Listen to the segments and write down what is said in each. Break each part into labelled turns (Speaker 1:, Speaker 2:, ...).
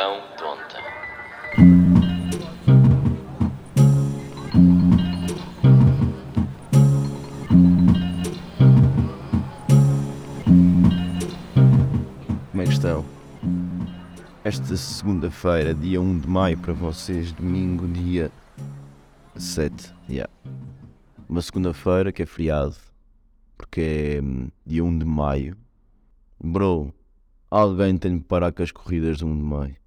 Speaker 1: Multidão tonta.
Speaker 2: Como é que estão? Esta segunda-feira, dia 1 de maio, para vocês, domingo, dia 7. Yeah. Uma segunda-feira que é feriado, porque é hum, dia 1 de maio. Bro, alguém tem de parar com as corridas de 1 de maio.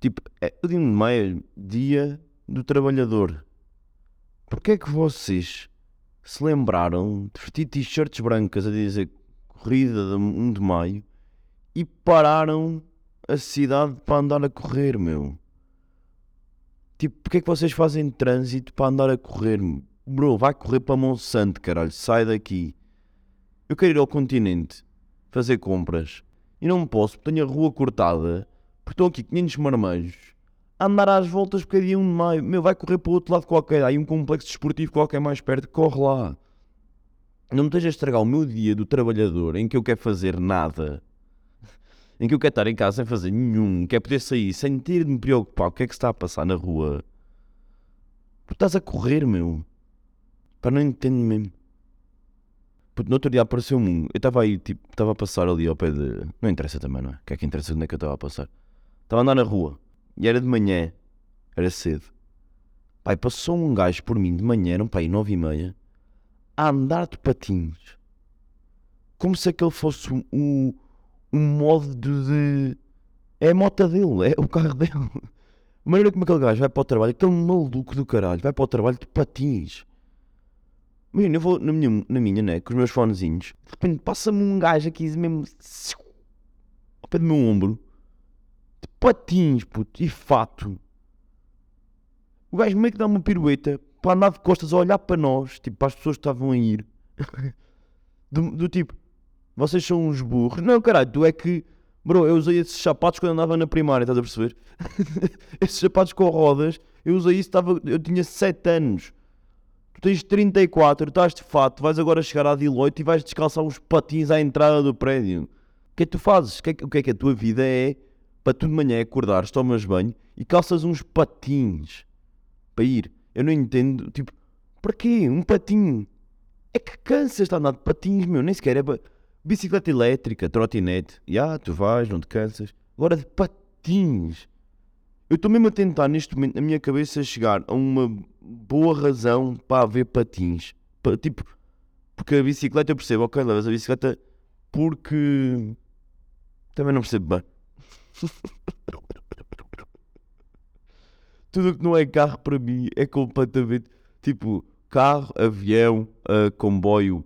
Speaker 2: Tipo, é, o dia 1 de maio dia do trabalhador. Porquê é que vocês se lembraram de vestir t-shirts brancas a dizer corrida de 1 de maio e pararam a cidade para andar a correr, meu. Tipo, porque é que vocês fazem trânsito para andar a correr? Bro, vai correr para Monsanto, caralho, sai daqui. Eu quero ir ao continente fazer compras e não posso porque tenho a rua cortada, porque estão aqui 500 marmanjos a andar às voltas 1 de maio. Meu, vai correr para o outro lado qualquer, há aí um complexo desportivo qualquer mais perto, corre lá. Não me esteja a estragar o meu dia do trabalhador em que eu quero fazer nada em que eu quero estar em casa sem fazer nenhum, quero poder sair sem ter de me preocupar o que é que se está a passar na rua. Porque estás a correr, meu. Para não entendo mesmo. Porque no outro dia apareceu-me um. Eu estava aí, tipo, estava a passar ali ao pé de. Não interessa também, não é? O que é que interessa onde é que eu estava a passar? Estava a andar na rua. E era de manhã. Era cedo. Pai, passou um gajo por mim de manhã, eram pai, nove e meia, a andar de patins. Como se aquele fosse o. Um, um modo de. É a moto dele, é o carro dele. A maneira como aquele gajo vai para o trabalho, aquele maluco do caralho, vai para o trabalho de patins. Menino, eu vou na minha, na minha, né, com os meus fonezinhos, de repente passa-me um gajo aqui mesmo ao pé do meu ombro, patins, puto, e fato. O gajo meio que dá uma pirueta para andar de costas a olhar para nós, tipo, para as pessoas que estavam a ir. do, do tipo, vocês são uns burros. Não, caralho, tu é que. Bro, eu usei esses sapatos quando andava na primária, estás a perceber? esses sapatos com rodas, eu usei isso, estava, eu tinha 7 anos. Tu tens 34, estás de fato, vais agora chegar à Deloitte e vais descalçar uns patins à entrada do prédio. O que é que tu fazes? O que é que, o que, é que a tua vida é para tu de manhã acordares, tomas banho e calças uns patins para ir? Eu não entendo, tipo, para quê? Um patinho? É que cansas de andar de patins, meu, nem sequer é para. Bicicleta elétrica, trotinete. Já, yeah, tu vais, não te cansas. Agora de patins. Eu estou mesmo a tentar neste momento, na minha cabeça, chegar a uma boa razão para haver patins. Pa, tipo, porque a bicicleta eu percebo, ok, levas a bicicleta porque. Também não percebo bem. Tudo o que não é carro para mim é completamente. Tipo, carro, avião, uh, comboio,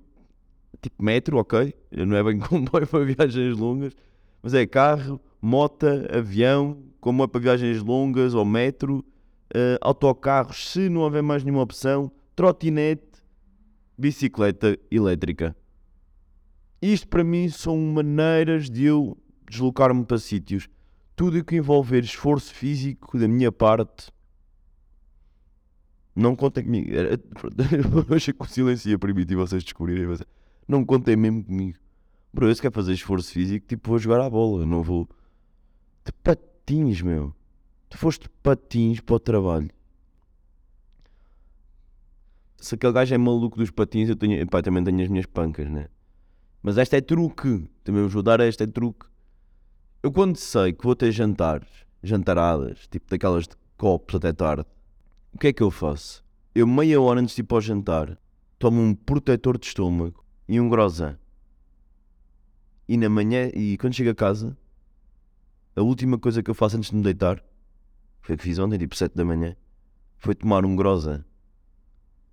Speaker 2: tipo metro, ok? Não é bem comboio para viagens longas, mas é carro, moto, avião, como é para viagens longas, ou metro, uh, autocarros, se não houver mais nenhuma opção, trotinete, bicicleta elétrica. Isto para mim são maneiras de eu deslocar-me para sítios. Tudo o que envolver esforço físico da minha parte. Não contem comigo. Eu achei que o silêncio ia permitir vocês descobrirem. Mas não contem mesmo comigo. Bro, eu se quer fazer esforço físico, tipo, vou jogar à bola, não vou. De patins, meu. Tu foste patins para o trabalho. Se aquele gajo é maluco dos patins, eu tenho, pá, também tenho as minhas pancas, né? Mas esta é truque. Também vou dar esta é truque. Eu quando sei que vou ter jantares, jantaradas, tipo daquelas de copos até tarde, o que é que eu faço? Eu meia hora antes de ir para o jantar, tomo um protetor de estômago e um grosan. E na manhã, e quando chego a casa, a última coisa que eu faço antes de me deitar, foi o que fiz ontem, tipo 7 da manhã, foi tomar um grosan.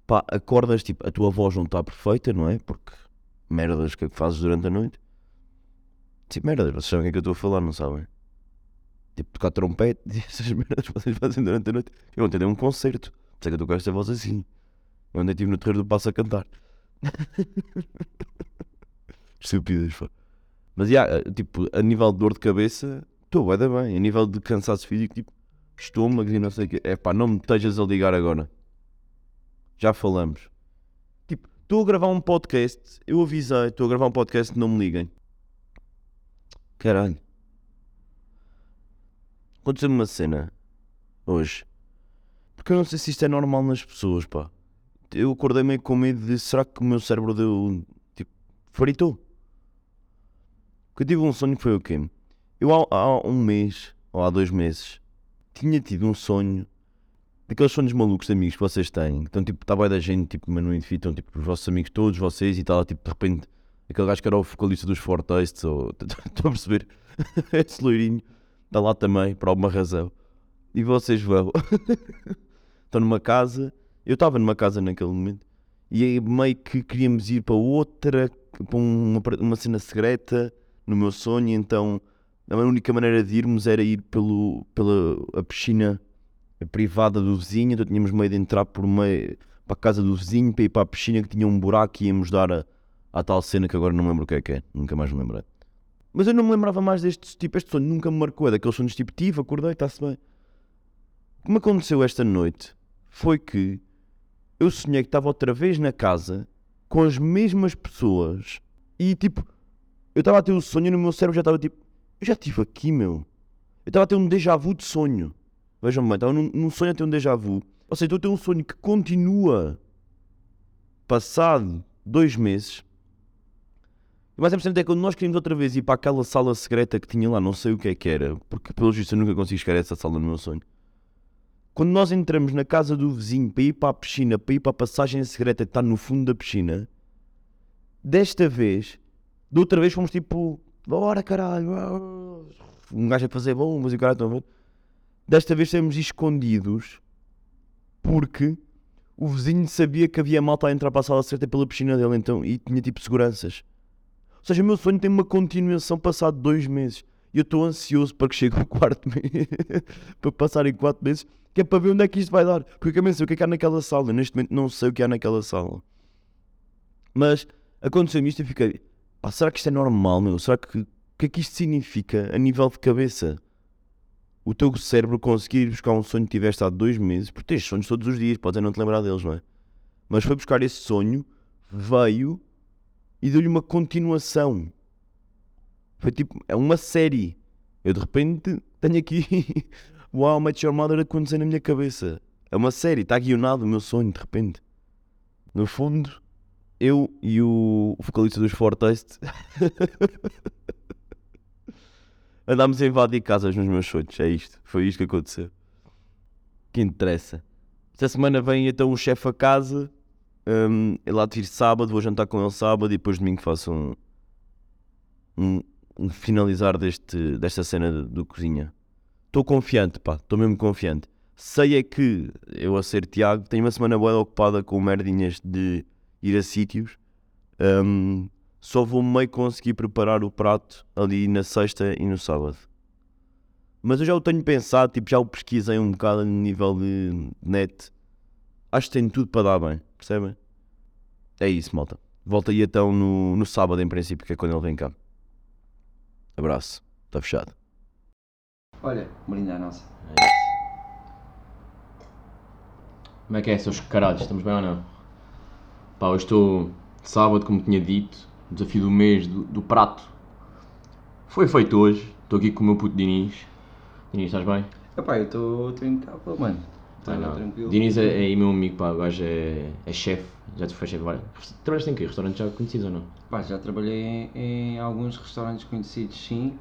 Speaker 2: Pá, acordas, tipo, a tua voz não está perfeita, não é? Porque merdas que é que fazes durante a noite. Tipo, merdas, vocês sabem o que é que eu estou a falar, não sabem? Tipo, tocar trompete, essas merdas que vocês fazem durante a noite. Eu ontem dei um concerto, sei que eu estou com esta voz assim. Eu ontem estive no terreiro do Passo a cantar. Estúpidas, pá. Mas, yeah, tipo, a nível de dor de cabeça, estou bem, bem. A nível de cansaço físico, tipo, estômago e não sei o quê. É pá, não me estejas a ligar agora. Já falamos. Tipo, estou a gravar um podcast, eu avisei, estou a gravar um podcast, não me liguem. Caralho. aconteceu-me uma cena hoje. Porque eu não sei se isto é normal nas pessoas, pá. Eu acordei meio com medo de será que o meu cérebro deu. tipo, fritou? Porque eu tive um sonho que foi o quê? Eu há, há um mês, ou há dois meses, tinha tido um sonho daqueles sonhos malucos de amigos que vocês têm. Então, tipo, está bem da gente, tipo, mas não identificam, tipo, os vossos amigos todos, vocês, e tal, tipo, de repente, aquele gajo que era o vocalista dos Four Tastes, ou, estão a perceber? Esse loirinho, está lá também, por alguma razão. E vocês vão. Estão numa casa, eu estava numa casa naquele momento, e aí meio que queríamos ir para outra, para uma, uma cena secreta, no meu sonho, então a única maneira de irmos era ir pelo, pela a piscina privada do vizinho, então tínhamos meio de entrar por meio para a casa do vizinho para ir para a piscina que tinha um buraco e íamos dar a, a tal cena que agora não me lembro o que é que é, nunca mais me lembrei. Mas eu não me lembrava mais deste tipo, este sonho nunca me marcou, é daqueles sonhos tipo, tive, acordei, está-se bem. O que me aconteceu esta noite foi que eu sonhei que estava outra vez na casa com as mesmas pessoas e tipo, eu estava a ter um sonho e no meu cérebro já estava tipo, eu já estive aqui, meu. Eu estava a ter um déjà vu de sonho. Vejam bem, estava num, num sonho a ter um déjà vu. Ou seja, estou a ter um sonho que continua passado dois meses. Mais importante é quando nós queríamos outra vez ir para aquela sala secreta que tinha lá, não sei o que é que era, porque pelo visto eu nunca consigo chegar a essa sala no meu sonho. Quando nós entramos na casa do vizinho para ir para a piscina, para ir para a passagem secreta que está no fundo da piscina, desta vez, da outra vez fomos tipo, bora caralho, um gajo a fazer bombas e o caralho, estão a? Desta vez temos escondidos porque o vizinho sabia que havia malta a entrar para a sala certa pela piscina dele então, e tinha tipo seguranças. Seja, o meu sonho tem uma continuação passado dois meses. E eu estou ansioso para que chegue o quarto mês, para passarem quatro meses, que é para ver onde é que isto vai dar. Porque eu também sei o que é que há naquela sala. Neste momento não sei o que há naquela sala. Mas aconteceu-me isto e fiquei, pá, será que isto é normal, meu? Será que, o que é que isto significa a nível de cabeça? o teu cérebro conseguir ir buscar um sonho que tiveste há dois meses, porque tens sonhos todos os dias, podes não te lembrar deles, não é? Mas foi buscar esse sonho, veio e deu-lhe uma continuação. Foi tipo, é uma série. Eu de repente tenho aqui Wow, Match Your Mother acontecer na minha cabeça. É uma série, está guionado o meu sonho de repente. No fundo, eu e o vocalista dos Fortaste Andámos a invadir casas nos meus sonhos. É isto. Foi isto que aconteceu. Que interessa. Esta semana vem então o chefe a casa. Um, lá de ir sábado. Vou jantar com ele sábado. E depois domingo faço um, um, um finalizar deste, desta cena do, do cozinha. Estou confiante, pá. Estou mesmo confiante. Sei é que eu a ser Tiago tenho uma semana boa ocupada com merdinhas de ir a sítios. Um, só vou meio conseguir preparar o prato ali na sexta e no sábado. Mas eu já o tenho pensado, tipo, já o pesquisei um bocado no nível de net. Acho que tem tudo para dar bem, percebem? É isso, malta. Volta aí então no, no sábado, em princípio, que é quando ele vem cá. Abraço. Está fechado.
Speaker 3: Olha, brinde a nossa.
Speaker 1: É isso. Como é que é, seus caralhos? Estamos bem ou não? Pá, hoje estou sábado, como tinha dito, desafio do mês do, do prato. Foi feito hoje. Estou aqui com o meu puto Diniz. Diniz, estás bem?
Speaker 3: Epá, eu estou impecável, mano.
Speaker 1: Ah, não.
Speaker 3: tranquilo.
Speaker 1: Diniz é, é aí meu amigo, pá. O gajo é, é chefe. Já te foi chefe vários. Trabalhaste em quê? Restaurantes já conhecidos ou não?
Speaker 3: Pá, já trabalhei em, em alguns restaurantes conhecidos, sim.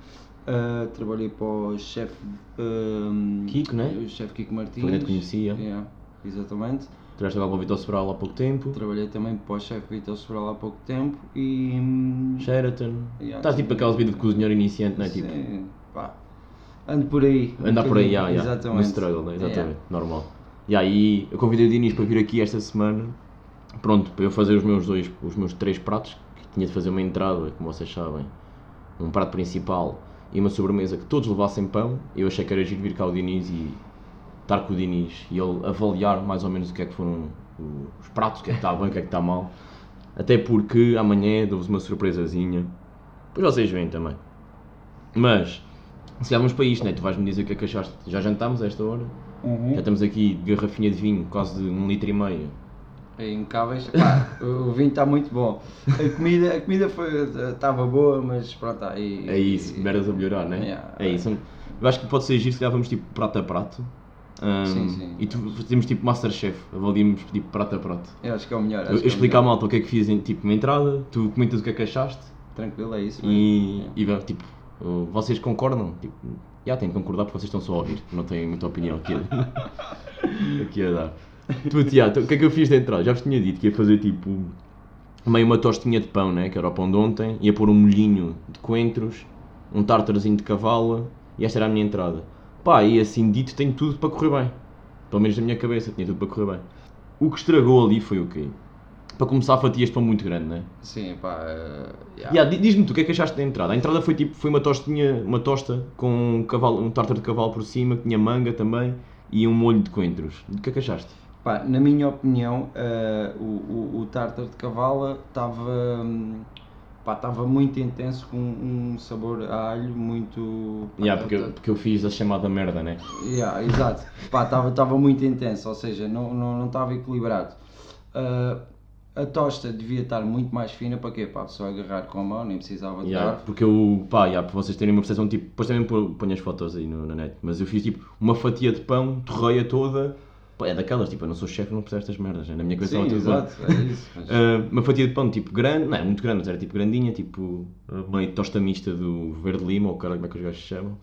Speaker 3: Ah, trabalhei para o chefe ahm,
Speaker 1: Kiko, né?
Speaker 3: O chefe Kiko Martins.
Speaker 1: Que eu conhecia.
Speaker 3: Yeah, exatamente.
Speaker 1: Trabalhaste agora para o Vitor Sobral há pouco tempo.
Speaker 3: Trabalhei também para o chefe Vitor Sobral há pouco tempo e. hum,
Speaker 1: Sheraton.
Speaker 3: Yeah,
Speaker 1: Estás tipo
Speaker 3: sim.
Speaker 1: aquelas vidas de cozinheiro iniciante, não é? Tipo,
Speaker 3: Sim, pá. Ando por aí. um
Speaker 1: andar por aí, já, já.
Speaker 3: Exatamente.
Speaker 1: No struggle, né? exatamente.
Speaker 3: Yeah.
Speaker 1: Normal. E aí, eu convidei o Diniz para vir aqui esta semana. Pronto, para eu fazer os meus dois, os meus três pratos. Que tinha de fazer uma entrada, como vocês sabem. Um prato principal e uma sobremesa que todos levassem pão. Eu achei que era giro vir cá o Diniz e estar com o Diniz e ele avaliar mais ou menos o que é que foram os pratos, o que é que está bem, o que é que está mal. Até porque amanhã dou-vos uma surpresazinha. Depois vocês veem também. Mas, se vamos para isto, né? tu vais-me dizer o que é que achaste. Já jantámos a esta hora.
Speaker 3: Uhum.
Speaker 1: Já estamos aqui de garrafinha de vinho, quase de um litro e meio,
Speaker 3: É impecáveis. Pá, o vinho está muito bom. A comida, a comida estava boa, mas pronto, aí.
Speaker 1: É isso, merdas a melhorar, né?
Speaker 3: Yeah.
Speaker 1: É isso. Eu acho que pode ser giro se calhar vamos tipo prato a prato. Um,
Speaker 3: Sim, sim.
Speaker 1: E tu fazemos tipo Masterchef, avaliamos tipo prato a prato.
Speaker 3: Eu acho que é o melhor.
Speaker 1: Eu, eu
Speaker 3: é
Speaker 1: à
Speaker 3: melhor.
Speaker 1: malta o que é que fiz em tipo uma entrada, tu comentas o que é que achaste
Speaker 3: Tranquilo, é isso. mesmo.
Speaker 1: e,
Speaker 3: Yeah.
Speaker 1: e tipo, vocês concordam? Tipo, já têm que concordar porque vocês estão só a ouvir, não têm muita opinião aqui a, aqui a dar. Tu, Tiago, o que é que eu fiz de entrada? Já vos tinha dito que ia fazer tipo meio uma tostinha de pão, né? que era o pão de ontem, ia pôr um molhinho de coentros, um tártarazinho de cavalo e esta era a minha entrada. Pá, e assim dito tem tudo para correr bem. Pelo menos na minha cabeça tinha tudo para correr bem. O que estragou ali foi o quê? Para começar, fatias pão muito grande, né?
Speaker 3: Sim, pá. eh, yeah.
Speaker 1: Yeah, di- Diz-me tu, o que é que achaste da entrada? A entrada foi tipo, foi uma tostinha, uma tosta com um, cavalo, um tártaro de cavalo por cima, que tinha manga também e um molho de coentros. O que é que achaste?
Speaker 3: Pá, na minha opinião, eh, o, o, o tártaro de cavalo estava hum, pá, estava muito intenso com um sabor a alho muito. pá,
Speaker 1: Yeah, porque,
Speaker 3: tá-
Speaker 1: eu- porque eu fiz a chamada merda, né?
Speaker 3: Yeah, exato. Pá, estava estava muito intenso, ou seja, não não não estava equilibrado. Ah, a tosta devia estar muito mais fina para quê? Para a pessoa agarrar com a mão, nem precisava de
Speaker 1: Yeah,
Speaker 3: garfo.
Speaker 1: porque eu, pá, yeah, para vocês terem uma percepção, tipo, depois também ponho as fotos aí no, na net, mas eu fiz tipo uma fatia de pão, torreia toda, pá, é daquelas, tipo, eu não sou chefe, não percebo estas merdas, né? na minha cabeça
Speaker 3: Sim,
Speaker 1: estou a
Speaker 3: exato, é isso. mas-
Speaker 1: Uh, uma fatia de pão tipo grande, não é muito grande, mas era tipo grandinha, tipo meio tosta mista do Verde Lima, ou cara, como é que os gajos se chamam.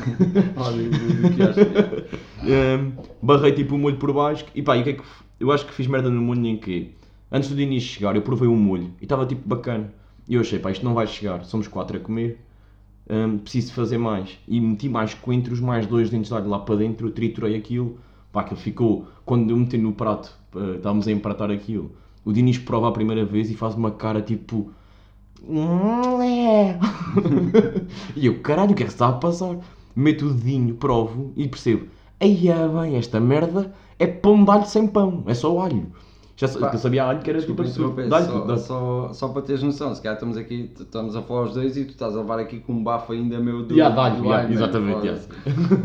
Speaker 3: Olha, do- que acho que é.
Speaker 1: Um, barrei tipo o molho por baixo e pá, e o que é que eu acho que fiz merda no molho em quê? Antes do Diniz chegar, eu provei o molho e estava tipo bacana. E eu achei, pá, isto não vai chegar, somos quatro a comer, um, preciso fazer mais. E meti mais coentros, mais dois dentes de alho lá para dentro, triturei aquilo, pá, aquilo ficou, quando eu meti no prato, uh, estávamos a empratar aquilo, o Diniz prova a primeira vez e faz uma cara tipo. "Hum, é." e eu, caralho, o que é que está a passar? Meto o dedinho, provo e percebo, aí bem, esta merda é pão de alho sem pão, é só alho. Já
Speaker 3: Pá,
Speaker 1: eu sabia alho que era tipo absurdo. Dá-lhe
Speaker 3: só, só, só para teres noção, se calhar estamos aqui, estamos a falar os dois e tu estás a levar aqui com um bafo ainda meu do,
Speaker 1: Yeah, dá-lhe, yeah, exatamente,
Speaker 3: Foda-se.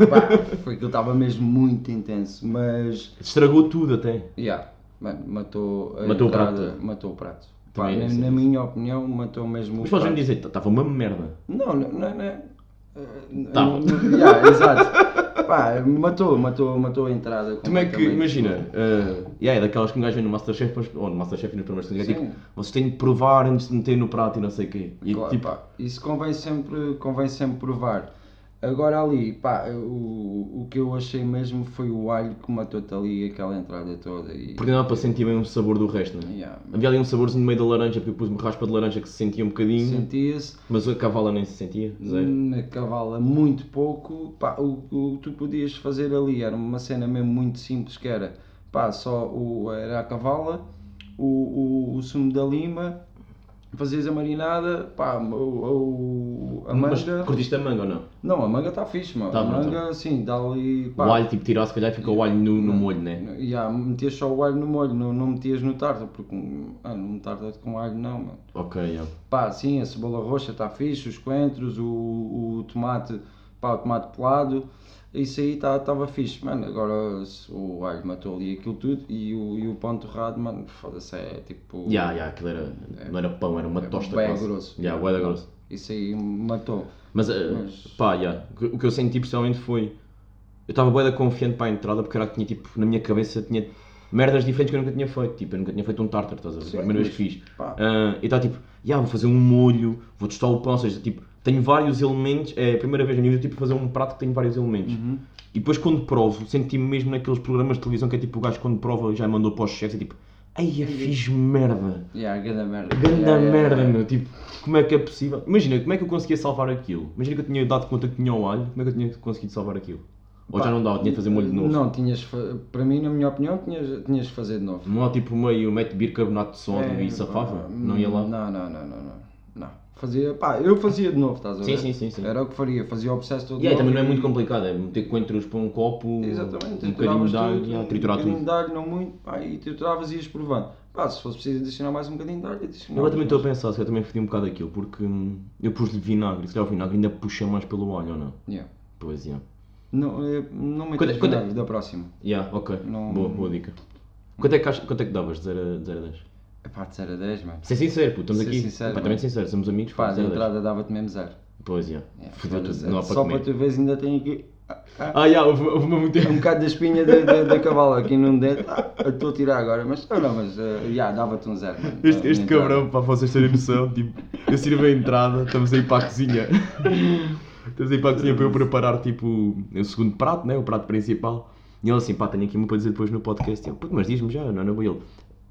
Speaker 3: Pá, foi que ele estava mesmo muito intenso, mas
Speaker 1: Estragou tudo até.
Speaker 3: yeah, mano, matou
Speaker 1: Matou o
Speaker 3: entrada,
Speaker 1: prato.
Speaker 3: matou o prato. Pá,
Speaker 1: é
Speaker 3: na,
Speaker 1: assim.
Speaker 3: na minha opinião, matou mesmo
Speaker 1: Mas
Speaker 3: o
Speaker 1: podes-me
Speaker 3: prato.
Speaker 1: dizer, estava uma merda.
Speaker 3: Não, não, não, não. eh, yeah, exato. Pá, matou, matou, matou a entrada.
Speaker 1: Como é que, imagina, uh, yeah, é daquelas que um gajo vê no Masterchef, mas- ou no Masterchef e nos primeiros é tipo, vocês têm de provar antes de meter no prato e não sei o quê. E
Speaker 3: Claro,
Speaker 1: tipo,
Speaker 3: pá, isso convém sempre, convém sempre provar. Agora ali, pá, o, o que eu achei mesmo foi o alho que matou-te ali aquela entrada toda. E,
Speaker 1: porque não dá para sentir bem o sabor do resto, não é?
Speaker 3: yeah,
Speaker 1: Havia ali um saborzinho no meio da laranja, porque eu pus uma raspa de laranja que se sentia um bocadinho,
Speaker 3: sentia-se
Speaker 1: mas a cavala nem se sentia, zero.
Speaker 3: na cavala muito pouco. Pá, o o que tu podias fazer ali era uma cena mesmo muito simples que era pá, só o, era a cavala, o, o, o sumo da lima, fazias a marinada, pá, o, o- a
Speaker 1: Mas
Speaker 3: manga.
Speaker 1: curtiste a manga ou não?
Speaker 3: Não, a manga está fixe, mano.
Speaker 1: Tá
Speaker 3: a
Speaker 1: bom,
Speaker 3: manga, sim, dá ali. Pá,
Speaker 1: o alho, tipo, tirar se calhar fica o alho no, no molho, né?
Speaker 3: Yeah, metias só o alho no molho, não, não metias no tártaro, porque ah, no tártaro com alho não, mano.
Speaker 1: Ok, yeah.
Speaker 3: Pá, sim, a cebola roxa está fixe, os coentros, o, o tomate, pá, o tomate pelado, isso aí estava tá, fixe, mano. Agora o alho matou ali aquilo tudo e o, e o pão torrado, mano, foda-se, é tipo.
Speaker 1: Yeah, yeah, aquilo era, não era pão, era uma tosta
Speaker 3: bem
Speaker 1: quase.
Speaker 3: grosso.
Speaker 1: Yeah, bué da grosso.
Speaker 3: Isso aí matou.
Speaker 1: Mas, eh,
Speaker 3: Mas-
Speaker 1: pá, yeah, o que- eu senti pessoalmente foi. Eu estava bué da confiante para a entrada porque era que tinha tipo, na minha cabeça tinha merdas diferentes que eu nunca tinha feito. Tipo, eu nunca tinha feito um tartar, estás a ver?
Speaker 3: Sim,
Speaker 1: a primeira vez que fiz. Ah, e estava tipo, yeah, vou fazer um molho, vou tostar o pão, ou seja, tipo, tenho vários elementos. É a primeira vez na minha vida tipo, fazer um prato que tem vários elementos.
Speaker 3: Uhum.
Speaker 1: E depois quando provo, senti-me mesmo naqueles programas de televisão que é tipo o gajo quando prova já mandou para os chefes, é tipo, ai, eu fiz merda.
Speaker 3: Yeah, grande merda.
Speaker 1: Ganda
Speaker 3: Yeah, yeah,
Speaker 1: merda,
Speaker 3: yeah.
Speaker 1: meu. Tipo, como é que é possível? Imagina, como é que eu conseguia salvar aquilo? Imagina que eu tinha dado conta que tinha o alho, como é que eu tinha conseguido salvar aquilo? Ou já
Speaker 3: Pá,
Speaker 1: não dava, tinha de fazer molho de novo?
Speaker 3: Não, tinhas, para mim, na minha opinião, tinhas, tinhas de fazer de novo.
Speaker 1: Não há tipo meio mete bicarbonato de sódio
Speaker 3: É,
Speaker 1: e safava? não ia lá?
Speaker 3: Não, não, não, não, não. não. Fazia, pá, eu fazia de novo, estás a
Speaker 1: Sim,
Speaker 3: ver?
Speaker 1: sim, sim, sim.
Speaker 3: Era o que faria, fazia o processo todo
Speaker 1: E aí
Speaker 3: novo
Speaker 1: também não é muito complicado, é meter coentros para um copo,
Speaker 3: Exatamente,
Speaker 1: um bocadinho de alho,
Speaker 3: tudo,
Speaker 1: yeah,
Speaker 3: um
Speaker 1: triturar
Speaker 3: bocadinho
Speaker 1: tudo.
Speaker 3: de alho, não muito, pá, e trituravas e ias provando. Pá, se fosse preciso adicionar mais um bocadinho de alho,
Speaker 1: Eu
Speaker 3: adicionava.
Speaker 1: agora também estou a pensar, se calhar também fodi um bocado aquilo, porque hum, eu pus-lhe vinagre, se calhar o vinagre ainda puxa mais pelo alho ou não?
Speaker 3: Yeah.
Speaker 1: Pois é.
Speaker 3: Não, eh, não
Speaker 1: Quando-
Speaker 3: metas
Speaker 1: quando-
Speaker 3: vinagre da próxima.
Speaker 1: Yeah, ok.
Speaker 3: Não-
Speaker 1: Boa, boa dica. Quanto é que, quanto é que davas de 0 a, de 0 a 10?
Speaker 3: É pá, de 0 a 10, mano.
Speaker 1: Ser sincero, puto, estamos
Speaker 3: Ser
Speaker 1: aqui
Speaker 3: sincero,
Speaker 1: completamente
Speaker 3: mano.
Speaker 1: sinceros, somos amigos,
Speaker 3: Pá,
Speaker 1: pá,
Speaker 3: de
Speaker 1: 0 a 10.
Speaker 3: entrada dava-te mesmo 0.
Speaker 1: Pois, já.
Speaker 3: É,
Speaker 1: Fudeu
Speaker 3: foda-se,
Speaker 1: tudo, não há para
Speaker 3: Só
Speaker 1: comer.
Speaker 3: para tu veres ainda tenho aqui
Speaker 1: Ah, já, houve, houve uma muito
Speaker 3: um bocado da espinha da, da, da cavala aqui num dedo. Ah, eu estou a tirar agora, mas ah, não, mas eh, já, dava-te um 0.
Speaker 1: Este, este cabrão, para vocês terem noção, tipo, eu sirvo a entrada, estamos aí para a cozinha. Estamos aí para a cozinha para eu preparar, tipo, o segundo prato, né? O prato principal. E ele assim, pá, tenho aqui uma para dizer depois no podcast. E eu, "Puto, mas diz-me já, não é na boa. Ele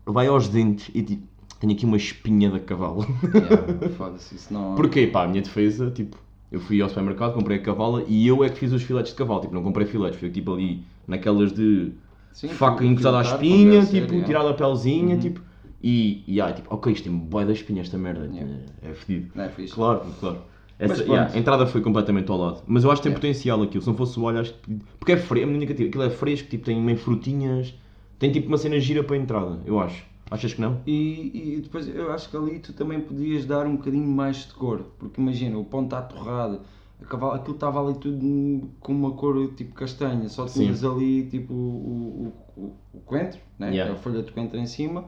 Speaker 1: vai aos dentes e tipo, tenho aqui uma espinha da cavalo.
Speaker 3: Yeah, Foda-se, isso não.
Speaker 1: Porquê? Pá, a minha defesa, tipo, eu fui ao supermercado, comprei a cavala e eu é que fiz os filetes de cavalo. Tipo, não comprei filetes, fui tipo ali naquelas de
Speaker 3: Sim,
Speaker 1: faca
Speaker 3: fui-
Speaker 1: encostada à espinha, tipo,
Speaker 3: sério,
Speaker 1: tirar a pelezinha,
Speaker 3: Uhum.
Speaker 1: tipo, e, e ah, tipo, ok, isto tem boia da espinha esta merda,
Speaker 3: Yeah.
Speaker 1: é fedido.
Speaker 3: Não é fixe.
Speaker 1: Claro, claro. Essa,
Speaker 3: Mas
Speaker 1: yeah, a entrada foi completamente ao lado. Mas eu acho que tem
Speaker 3: Yeah.
Speaker 1: potencial aquilo. Se não fosse o óleo, acho que. Porque é fresco, é muito negativo. Aquilo é fresco, tipo, tem meio frutinhas. Tem tipo uma cena gira para a entrada, eu acho. Achas que não?
Speaker 3: E, e depois eu acho que ali tu também podias dar um bocadinho mais de cor, porque imagina, o pão está torrado, aquilo estava ali tudo com uma cor tipo castanha, só
Speaker 1: Sim.
Speaker 3: tinhas ali tipo o, o, o, o coentro, né?
Speaker 1: Yeah.
Speaker 3: a folha de coentro em cima,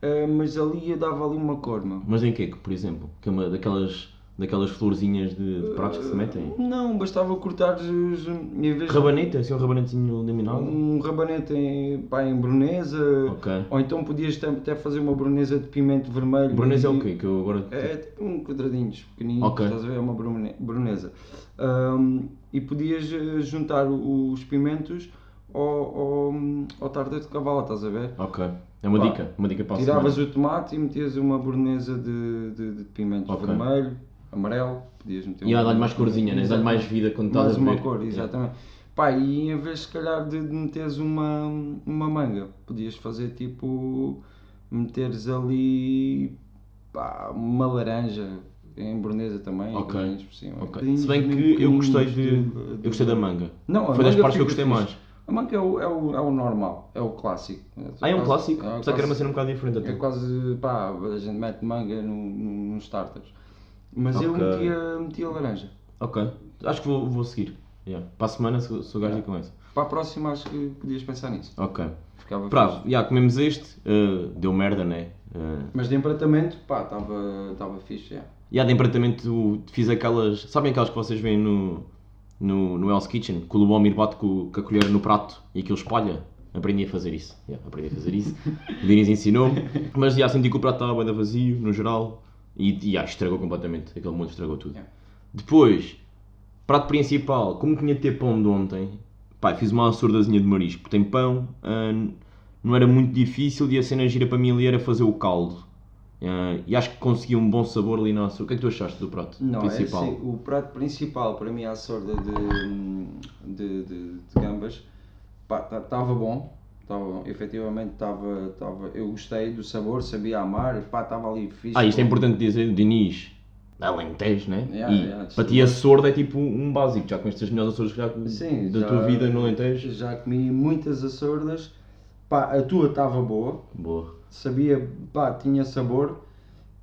Speaker 3: eh, mas ali eu dava ali uma cor, meu.
Speaker 1: Mas em quê, por exemplo? Que é uma daquelas, daquelas florzinhas de, de pratos que se metem?
Speaker 3: Não, bastava cortar os, em vez de
Speaker 1: Rabanete, assim um rabanetezinho laminado?
Speaker 3: um rabanete em, pá, em brunesa,
Speaker 1: Ok.
Speaker 3: ou então podias até fazer uma brunesa de pimento vermelho.
Speaker 1: Brunesa é
Speaker 3: e-
Speaker 1: o quê? Que eu agora.
Speaker 3: É tipo um quadradinhos pequenininhos,
Speaker 1: Ok.
Speaker 3: estás a ver? É uma brune- brunesa. Ahm, e podias eh, juntar os pimentos ao, ao, ao tartar de cavalo, estás a ver?
Speaker 1: Ok. É uma
Speaker 3: Pá,
Speaker 1: dica. Uma dica para
Speaker 3: Tiravas o tomate e metias uma brunesa de, de, de pimento
Speaker 1: Ok.
Speaker 3: vermelho, amarelo, podias meter
Speaker 1: E
Speaker 3: um-
Speaker 1: a dar-lhe mais corzinha, né? Dá-lhe mais vida quando estás
Speaker 3: mais
Speaker 1: a
Speaker 3: uma
Speaker 1: ver.
Speaker 3: cor, exatamente. Pá, e em vez se calhar de de meteres uma, uma manga, podias fazer tipo, meteres ali pá, uma laranja em brunesa também,
Speaker 1: Ok.
Speaker 3: bolinhos por cima.
Speaker 1: Ok.
Speaker 3: Bocadinhos
Speaker 1: Se bem que eu gostei
Speaker 3: pequeninos
Speaker 1: de. Eu gostei da manga.
Speaker 3: Não,
Speaker 1: Foi das partes que eu gostei mais.
Speaker 3: A manga é o, é o, é o normal, é o clássico.
Speaker 1: Ah, é um clássico?
Speaker 3: É,
Speaker 1: Pensava que era uma cena um bocado diferente
Speaker 3: é
Speaker 1: até.
Speaker 3: quase, pá, a gente mete manga no, no, nos starters. Mas eu
Speaker 1: Ok.
Speaker 3: metia, metia laranja.
Speaker 1: Ok. Acho que vou, vou seguir. Yeah. Para a semana sou, sou gajo e com essa.
Speaker 3: Para a próxima acho que podias pensar nisso.
Speaker 1: Ok.
Speaker 3: Ficava
Speaker 1: Bravo.
Speaker 3: fixe.
Speaker 1: Yeah, comemos este. uh, deu merda, né? Uh,
Speaker 3: Mas de empratamento, pá, estava estava fixe.
Speaker 1: E há de empratamento, fiz aquelas. Sabem aquelas que vocês veem no, no, no Hell's Kitchen? Que o Lubomir bate com, com a colher no prato e aquilo espalha? Aprendi a fazer isso. Yeah, aprendi a fazer isso. o Diniz ensinou-me. Mas já senti que o prato estava bem vazio, no geral. E, e yeah, estragou completamente. Aquele molho estragou tudo.
Speaker 3: Yeah.
Speaker 1: Depois, prato principal. Como tinha de ter pão de ontem, pá, fiz uma açordazinha de marisco. Tem pão, ah, não era muito difícil e a cena gira para mim ali era fazer o caldo. Ah, e acho que consegui um bom sabor ali na açúcar. O que é que tu achaste do prato
Speaker 3: Não,
Speaker 1: principal?
Speaker 3: é assim, o prato principal para mim, a sorda de, de, de, de gambas, estava bom. Estava efetivamente estava, estava, eu gostei do sabor, sabia amar, pá, estava ali fixe.
Speaker 1: Ah, isto é importante dizer, Diniz, Alentejo, né?
Speaker 3: Yeah,
Speaker 1: e
Speaker 3: yeah,
Speaker 1: para ti a sorda é tipo um básico, já com estas melhores açores que já
Speaker 3: Sim,
Speaker 1: da
Speaker 3: já-
Speaker 1: tua vida no Alentejo.
Speaker 3: Já comi muitas açordas, pá, a tua estava boa,
Speaker 1: Boa.
Speaker 3: sabia, pá, tinha sabor.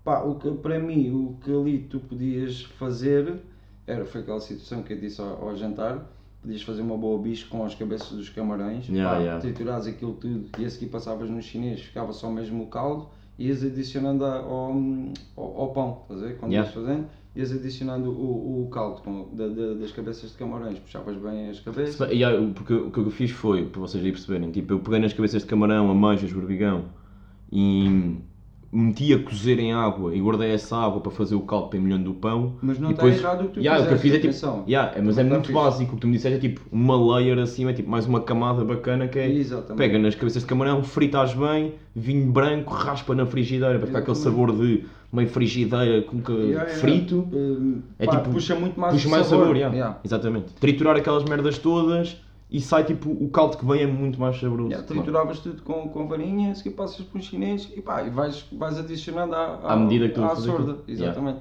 Speaker 3: Pá, o que para mim, o que ali tu podias fazer, era, foi aquela situação que eu disse ao, ao jantar, podias fazer uma boa bicho com as cabeças dos camarões,
Speaker 1: Yeah,
Speaker 3: pá,
Speaker 1: yeah.
Speaker 3: triturares aquilo tudo e a seguir passavas no chinês, ficava só mesmo o caldo, e ias adicionando a- ao, ao, ao pão, estás a ver? Quando
Speaker 1: Yeah.
Speaker 3: ias fazendo, ias adicionando o, o caldo com, da- da- das cabeças de camarões, puxavas bem as cabeças.
Speaker 1: Se bem- e, ah, porque o que eu fiz foi, para vocês aí perceberem, tipo, eu peguei nas cabeças de camarão, amanjas, berbigão e meti a cozer em água e guardei essa água para fazer o caldo para emulhando o pão.
Speaker 3: Mas não
Speaker 1: e
Speaker 3: está
Speaker 1: depois,
Speaker 3: errado o que tu
Speaker 1: Yeah, o que eu fiz é
Speaker 3: fizeste,
Speaker 1: tipo, yeah, é, mas é muito
Speaker 3: está fixe.
Speaker 1: básico, o que tu me disseste é tipo uma layer acima, é tipo mais uma camada bacana que é
Speaker 3: Exatamente.
Speaker 1: pega nas cabeças de camarão, fritas bem, vinho branco, raspa na frigideira para ficar aquele sabor de meio frigideira com que
Speaker 3: Yeah, yeah.
Speaker 1: frito.
Speaker 3: Uh,
Speaker 1: É
Speaker 3: pá,
Speaker 1: tipo-
Speaker 3: puxa muito mais
Speaker 1: Puxa mais
Speaker 3: sabor.
Speaker 1: sabor, yeah.
Speaker 3: Yeah.
Speaker 1: exatamente. Triturar aquelas merdas todas e sai tipo o caldo que vem é muito mais saboroso.
Speaker 3: Yeah, trituravas tudo com, com varinha, se passas para um chinês e pá, e vais, vais adicionando à,
Speaker 1: À medida que tu
Speaker 3: à sorda.
Speaker 1: aquilo.
Speaker 3: Exatamente.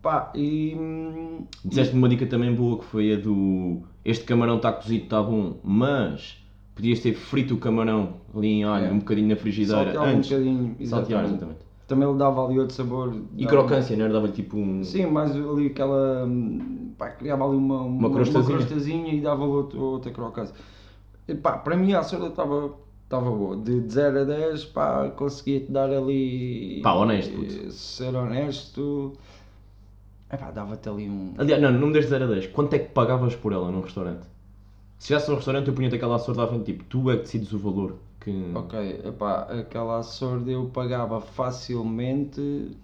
Speaker 3: Pá, e hum,
Speaker 1: Disseste-me uma dica também boa que foi a do este camarão está cozido, está bom, mas podias ter frito o camarão ali em alho,
Speaker 3: Yeah.
Speaker 1: um bocadinho na frigideira
Speaker 3: salteava um
Speaker 1: antes.
Speaker 3: bocadinho.
Speaker 1: Saltear,
Speaker 3: exatamente. Também lhe dava ali outro sabor.
Speaker 1: E crocância, não era? Dava-lhe tipo um.
Speaker 3: Sim, mais ali aquela. Pá, criava ali uma, uma,
Speaker 1: crostazinha.
Speaker 3: crostazinha e dava outro, outra crocância. E pá, para mim a sorda estava estava boa. De, de 0 a 10, pá, conseguia-te dar ali.
Speaker 1: Pá, honesto,
Speaker 3: eh,
Speaker 1: puto.
Speaker 3: Ser honesto. Epá, dava-te ali um.
Speaker 1: Aliás, não, não me deste 0 a 10. Quanto é que pagavas por ela num restaurante? Se estivesse num restaurante, eu punha-te aquela sorda à frente, tipo, tu é que decides o valor. Que...
Speaker 3: Ok, epá, aquela sorda eu pagava facilmente.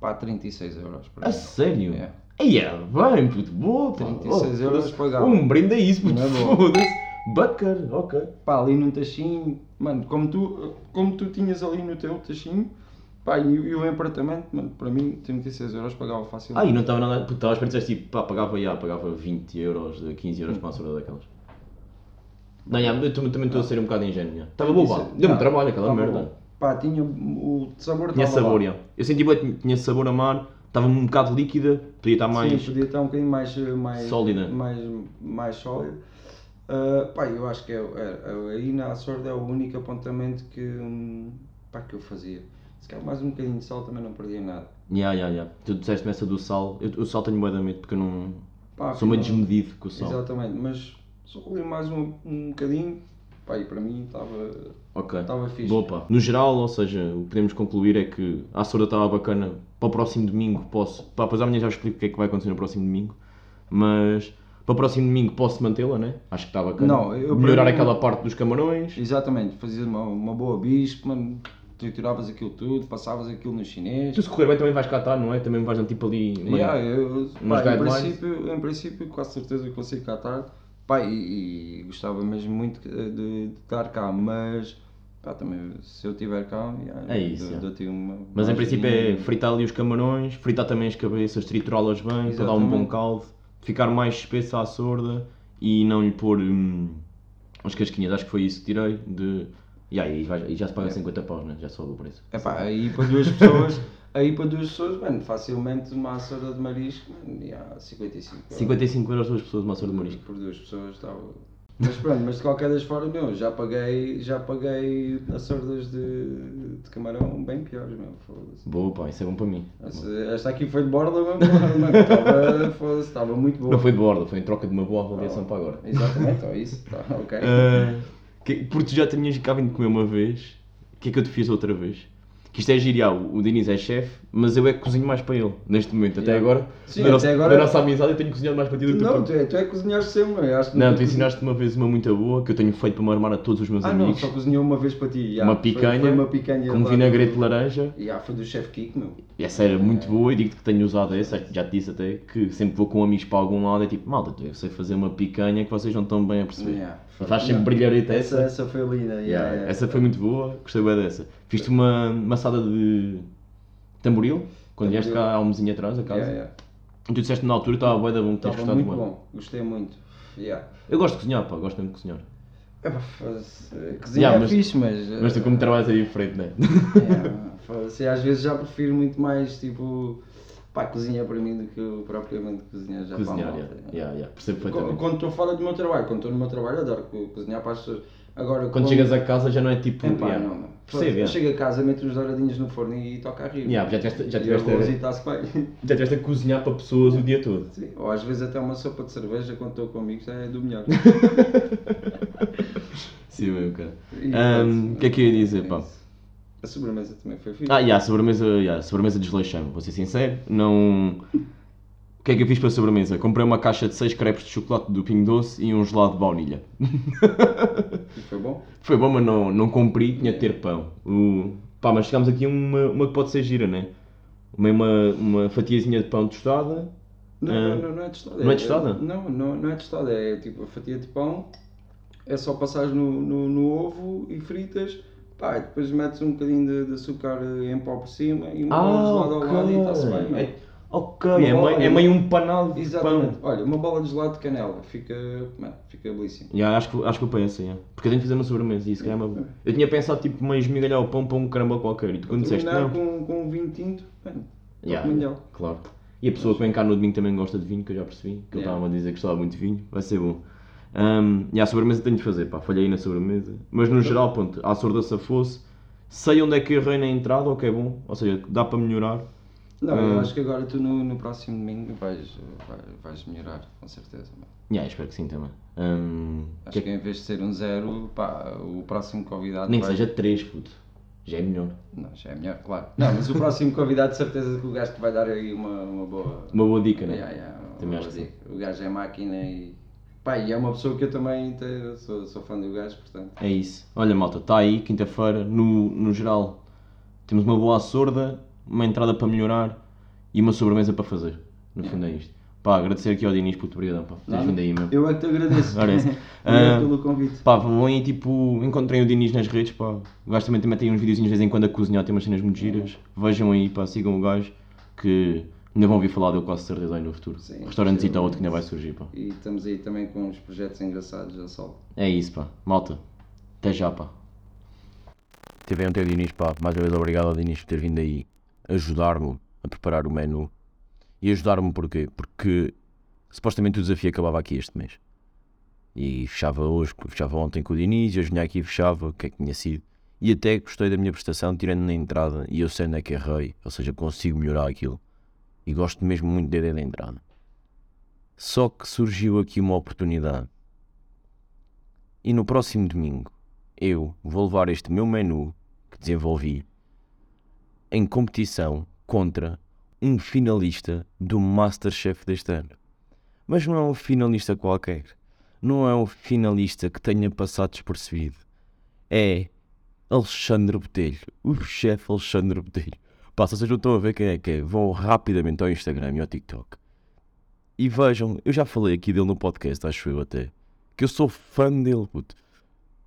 Speaker 3: pá, 36 euros.
Speaker 1: A
Speaker 3: exemplo.
Speaker 1: sério?
Speaker 3: É.
Speaker 1: Aí é bem, puto, boa, pá.
Speaker 3: 36
Speaker 1: Oh,
Speaker 3: euros pagava.
Speaker 1: Um brinde a isso, puto,
Speaker 3: boa.
Speaker 1: foda-se. Bacana, ok.
Speaker 3: Pá, ali num tachinho, mano, como tu, como tu tinhas ali no teu tachinho, pá, e, e o apartamento, mano, para mim, 36 euros pagava facilmente.
Speaker 1: Ah, e não estava nada. Puto, estava a disseste, tipo, pá, pagava, já, pagava 20 euros, 15 euros para uma sorda daquelas. Não, já, eu também estou a ser um bocado ingênuo. Estava pá. Deu-me trabalho aquela
Speaker 3: tava
Speaker 1: merda.
Speaker 3: bom. Pá, tinha o sabor
Speaker 1: Tinha
Speaker 3: tava
Speaker 1: sabor, já. Eu senti bué, tinha sabor a mar, estava um bocado líquida, podia estar mais.
Speaker 3: Sim, podia estar um bocadinho mais, mais
Speaker 1: Sólida.
Speaker 3: Mais, mais sólida. Ah, pá, eu acho que é, é- é- aí na Açorda é o único apontamento que, hum, pá, que eu fazia. Se calhar mais um bocadinho de sal também não perdia nada.
Speaker 1: Ya, ya, ya. Tu disseste-me essa do sal. Eu, o sal tenho bué de medo porque eu não.
Speaker 3: Pá,
Speaker 1: Sou meio
Speaker 3: afinal-
Speaker 1: desmedido com o sal.
Speaker 3: Exatamente, mas só ali mais um, um bocadinho, pá, e para mim estava
Speaker 1: Ok.
Speaker 3: estava fixe.
Speaker 1: Boa, pá. No geral, ou seja, o que podemos concluir é que a Açorda estava bacana. Para o próximo domingo posso. Pá, depois amanhã já explico o que é que vai acontecer no próximo domingo. Mas para o próximo domingo posso mantê-la, né? Acho que está bacana.
Speaker 3: Não, eu-
Speaker 1: Melhorar
Speaker 3: mim-
Speaker 1: aquela parte dos camarões.
Speaker 3: Exatamente, fazias uma, uma boa bispo, mano, trituravas aquilo tudo, passavas aquilo no chinês.
Speaker 1: Tu se correr bem também vais catar, não é? Também vais tipo ali. meio-
Speaker 3: Yeah, eu, pá, em, princípio, em princípio, quase certeza que consigo catar. Pá, e, e gostava mesmo muito de, de estar cá, mas pá, também se eu estiver cá, yeah,
Speaker 1: É isso,
Speaker 3: dou-
Speaker 1: yeah.
Speaker 3: uma.
Speaker 1: Mas em princípio é fritar ali os camarões, fritar também as cabeças, triturá-las bem, para dar um bom caldo, ficar mais espessa à sorda e não lhe pôr hum, as casquinhas. Acho que foi isso que tirei. De... E aí e já se paga 50 paus, né? já sobe o preço.
Speaker 3: Epá, aí para duas pessoas, aí para duas pessoas, mano, facilmente uma açora de marisco, mano, yeah, 55 euros.
Speaker 1: 55 euros duas pessoas, uma sorda de marisco.
Speaker 3: Por duas pessoas estava. Mas pronto, mas de qualquer das formas, meu, já paguei, já paguei açordas de, de camarão bem piores, meu, foda-se.
Speaker 1: Boa, pá, isso é bom para mim.
Speaker 3: Essa, esta aqui foi de borda, mas, mano, estava, foda-se, estava muito boa.
Speaker 1: Não foi de borda, foi em troca de uma boa avaliação para agora.
Speaker 3: Exatamente, ó, isso, tá, ok.
Speaker 1: Ah, que- porque tu já tinhas cá vindo comer uma vez, o que é que eu te fiz outra vez? Que isto é giriar, o Diniz é chefe, mas eu é que cozinho mais para ele, neste momento. Até
Speaker 3: Yeah.
Speaker 1: agora,
Speaker 3: Sim,
Speaker 1: da, nossa,
Speaker 3: agora-
Speaker 1: da nossa amizade, eu tenho cozinhado mais para ti do que tu
Speaker 3: não, tu é, tu é que cozinhaste sempre, eu acho que
Speaker 1: Não, tu ensinaste uma vez uma muito boa que eu tenho feito para me armar a todos os meus
Speaker 3: Ah, não,
Speaker 1: amigos.
Speaker 3: só cozinhou uma vez para ti. já.
Speaker 1: uma
Speaker 3: Foi-
Speaker 1: picanha,
Speaker 3: Foi, uma picanha
Speaker 1: com vinagrete de laranja.
Speaker 3: Já, foi do chefe Kiko, meu.
Speaker 1: E essa era muito boa e digo-te que tenho usado essa, já te disse até, que sempre vou com amigos para algum lado é tipo, malta, eu sei fazer uma picanha que vocês não estão bem a perceber.
Speaker 3: Yeah.
Speaker 1: Faz sempre
Speaker 3: Não,
Speaker 1: brilhareta
Speaker 3: Essa,
Speaker 1: essa.
Speaker 3: essa foi linda. yeah,
Speaker 1: Yeah,
Speaker 3: yeah.
Speaker 1: Essa foi muito boa, gostei bem dessa. Fiz-te uma maçada de tamboril, quando vieste cá há um mesinho atrás, a casa. E tu disseste na altura, estava bué da bom, tinhas gostado
Speaker 3: muito bom, gostei muito.
Speaker 1: Eu gosto de cozinhar, pá, gosto mesmo de cozinhar.
Speaker 3: Foda-se, Cozinhar
Speaker 1: Yeah,
Speaker 3: é
Speaker 1: mas-
Speaker 3: fixe, mas.
Speaker 1: Mas tu como trabalhas é diferente, não é?
Speaker 3: Foda-se, às vezes já prefiro muito mais tipo. Pá, cozinhar para mim do que eu propriamente cozinhar já
Speaker 1: Cozinhar,
Speaker 3: para a malta.
Speaker 1: yeah, yeah, percebo
Speaker 3: Quando
Speaker 1: perfeitamente.
Speaker 3: quando estou fora do meu trabalho, quando estou no meu trabalho, adoro co- cozinhar para as pessoas. Agora,
Speaker 1: Quando chegas a casa já não é tipo.
Speaker 3: Epá,
Speaker 1: yeah,
Speaker 3: não, não.
Speaker 1: Percebo,
Speaker 3: Eu
Speaker 1: yeah.
Speaker 3: chego a casa, meto uns douradinhos no forno e toca a rir.
Speaker 1: Yeah, já tiveste, já tiveste, a, já tiveste a cozinhar para pessoas o dia todo.
Speaker 3: Sim, Ou às vezes até uma sopa de cerveja quando estou com amigos é do melhor.
Speaker 1: Sim, mesmo, cara. O que é que eu ia dizer,
Speaker 3: é
Speaker 1: pá?
Speaker 3: A sobremesa também foi fixe.
Speaker 1: Ah, yeah, sobremesa, yeah, sobremesa desleixei-me, vou ser sincero. Não. O que é que eu fiz para a sobremesa? Comprei uma caixa de 6 crepes de chocolate do Pingo Doce e um gelado de baunilha.
Speaker 3: E foi bom?
Speaker 1: Foi bom, mas não, não cumpri, tinha de ter pão. O... Pá, mas chegámos aqui a uma, uma que pode ser gira, né? Uma, uma, uma fatiazinha de pão tostada.
Speaker 3: Não,
Speaker 1: Ah,
Speaker 3: não, não, não é tostada.
Speaker 1: não é tostada?
Speaker 3: Não, não, não é tostada. É tipo a fatia de pão, é só passares no, no, no ovo e fritas. Pá, e depois metes um bocadinho de, de açúcar em pó por cima e um de gelado ao lado e está-se bem.
Speaker 1: É, ok, é,
Speaker 3: bola,
Speaker 1: meio, é meio um panado de
Speaker 3: Exatamente.
Speaker 1: pão.
Speaker 3: Olha, uma bola de gelado de canela, fica, mano, fica belíssimo.
Speaker 1: Yeah, acho, que, acho que eu penso, yeah. porque eu tenho que fazer uma sobremesa e isso é uma... Eu tinha pensado tipo meio esmigalhar o pão para um caramba qualquer e tu quando disseste não.
Speaker 3: com, com um vinho tinto, mano,
Speaker 1: Yeah,
Speaker 3: mundial.
Speaker 1: Claro. E a pessoa que vem cá no domingo também gosta de vinho, que eu já percebi, que ele
Speaker 3: Yeah.
Speaker 1: estava a dizer que gostava muito de vinho, vai ser bom. Um, e a sobremesa tenho de fazer, pá, falhei na sobremesa. Mas no geral, ponto, a sorda se fosse, sei onde é que errei na entrada, o que é bom, ou seja, dá para melhorar.
Speaker 3: Não, eu
Speaker 1: Hum.
Speaker 3: acho que agora tu no, no próximo domingo vais, vai- vais melhorar, com certeza.
Speaker 1: Yeah, espero que sim também. Hum,
Speaker 3: Acho que em vez de ser um zero, pá, o próximo convidado
Speaker 1: Nem que
Speaker 3: vai...
Speaker 1: seja 3, puto. Já é melhor.
Speaker 3: Não, já é melhor, claro. Não, mas o próximo convidado de certeza que o gajo te vai dar aí uma, uma boa...
Speaker 1: Uma boa dica, né?
Speaker 3: Yeah, yeah,
Speaker 1: Também acho que
Speaker 3: dica. O gajo é máquina e... Pá, e é uma pessoa que eu também sou, sou fã do gajo, portanto...
Speaker 1: É isso. Olha, malta, está aí, quinta-feira, no, no geral, temos uma boa sorda, uma entrada para melhorar e uma sobremesa para fazer. No fundo é isto. Pá, agradecer aqui ao Diniz, puto, obrigadão, pá, por vindo aí, meu.
Speaker 3: Eu é que te agradeço.
Speaker 1: Ah,
Speaker 3: pelo convite.
Speaker 1: Pá, vão aí, tipo, encontrem o Diniz nas redes, pá. O gajo também, também tem uns videozinhos de vez em quando a cozinhar, tem umas cenas muito giras. Vejam aí, pá, sigam o gajo, que ainda vão ouvir falar dele quase certeza aí no futuro.
Speaker 3: Sim,
Speaker 1: Restaurantes e tal,
Speaker 3: possivelmente.
Speaker 1: outro que ainda vai surgir, pá.
Speaker 3: E estamos aí também com uns projetos engraçados a sol.
Speaker 1: É isso, pá. Malta, até já, pá.
Speaker 2: Tive ontem o Diniz, pá, mais uma vez obrigado ao Diniz por ter vindo aí ajudar-me a preparar o menu. E ajudar-me porquê? Porque supostamente o desafio acabava aqui este mês. E fechava hoje, fechava ontem com o Diniz, e hoje vinha aqui e fechava, o que é que tinha sido. E até gostei da minha prestação, tirando na entrada, e eu sei onde é que errei, ou seja, consigo melhorar aquilo. E gosto mesmo muito da ideia da entrada. Só que surgiu aqui uma oportunidade. E no próximo domingo, eu vou levar este meu menu que desenvolvi em competição contra um finalista do Masterchef deste ano. Mas não é um finalista qualquer. Não é um finalista que tenha passado despercebido. É Alexandre Botelho, o chefe Alexandre Botelho. Pá, se vocês não estão a ver quem é que é, vão rapidamente ao Instagram e ao TikTok. E vejam, eu já falei aqui dele no podcast, acho eu até, que eu sou fã dele, puto.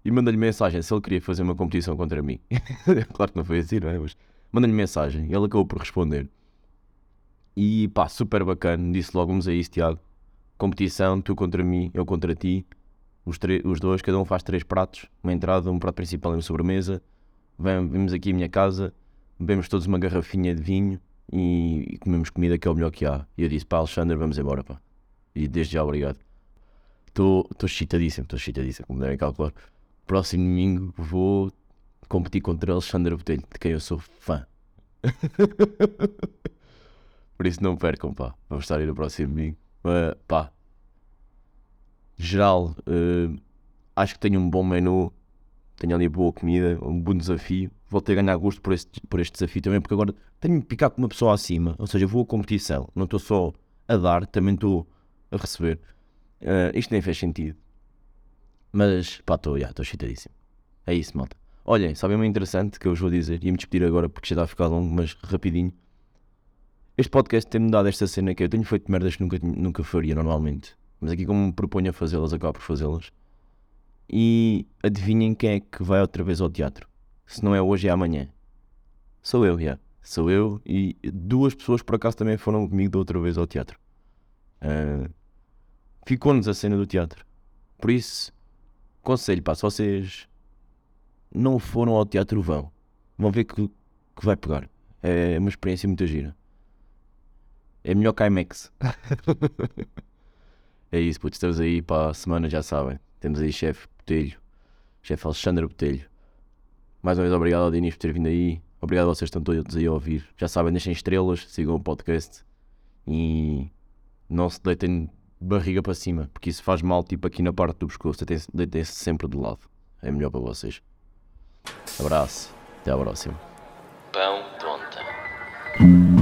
Speaker 2: E mandei-lhe mensagem se ele queria fazer uma competição contra mim. claro que não foi assim, não é? Mas mandei-lhe mensagem ele acabou por responder. E pá, super bacana, disse logo: vamos a isso, Tiago. Competição, tu contra mim, eu contra ti. Os, os dois, cada um faz três pratos: uma entrada, um prato principal e uma sobremesa. Vem, vimos aqui à minha casa, bebemos todos uma garrafinha de vinho e, e comemos comida que é o melhor que há. E eu disse: pá, Alexandre, vamos embora, pá. E desde já, obrigado. Estou excitadíssimo, estou excitadíssimo, como devem calcular. Próximo domingo vou competir contra Alexandre Botelho, de quem eu sou fã. Por isso não percam, pá. Vamos estar aí no próximo domingo. Mas, pá. Geral, eh, acho que tenho um bom menu. Tenho ali boa comida, um bom desafio. Vou ter a ganhar gosto por este, por este desafio também, porque agora tenho de picar com uma pessoa acima. Ou seja, vou a competição. Não estou só a dar, também estou a receber. Eh, isto nem fez sentido. Mas, pá, estou yeah, estou excitadíssimo. É isso, malta. Olhem, sabem uma interessante que eu vos vou dizer? Ia-me despedir agora porque já está a ficar longo, mas rapidinho. Este podcast tem-me dado esta cena que eu tenho feito merdas que nunca, nunca faria normalmente. Mas aqui como me proponho a fazê-las, acabo por fazê-las. E adivinhem quem é que vai outra vez ao teatro? Se não é hoje, é amanhã. Sou eu, já. Sou eu e duas pessoas por acaso também foram comigo da outra vez ao teatro. Ah, Ficou-nos a cena do teatro. Por isso, conselho, se vocês não foram ao teatro, vão. Vão ver que, que vai pegar. É uma experiência muito gira. É melhor que a IMAX. é isso, putz, estamos aí para a semana, já sabem. Temos aí chefe Botelho, chefe Alexandre Botelho. Mais uma vez, obrigado ao Diniz por ter vindo aí. Obrigado a vocês que estão todos aí a ouvir. Já sabem, deixem estrelas, sigam o podcast e não se deitem de barriga para cima, porque isso faz mal, tipo aqui na parte do pescoço. Deitem-se deitem-se sempre de lado. É melhor para vocês. Abraço, até à próxima.
Speaker 1: Pão tonta.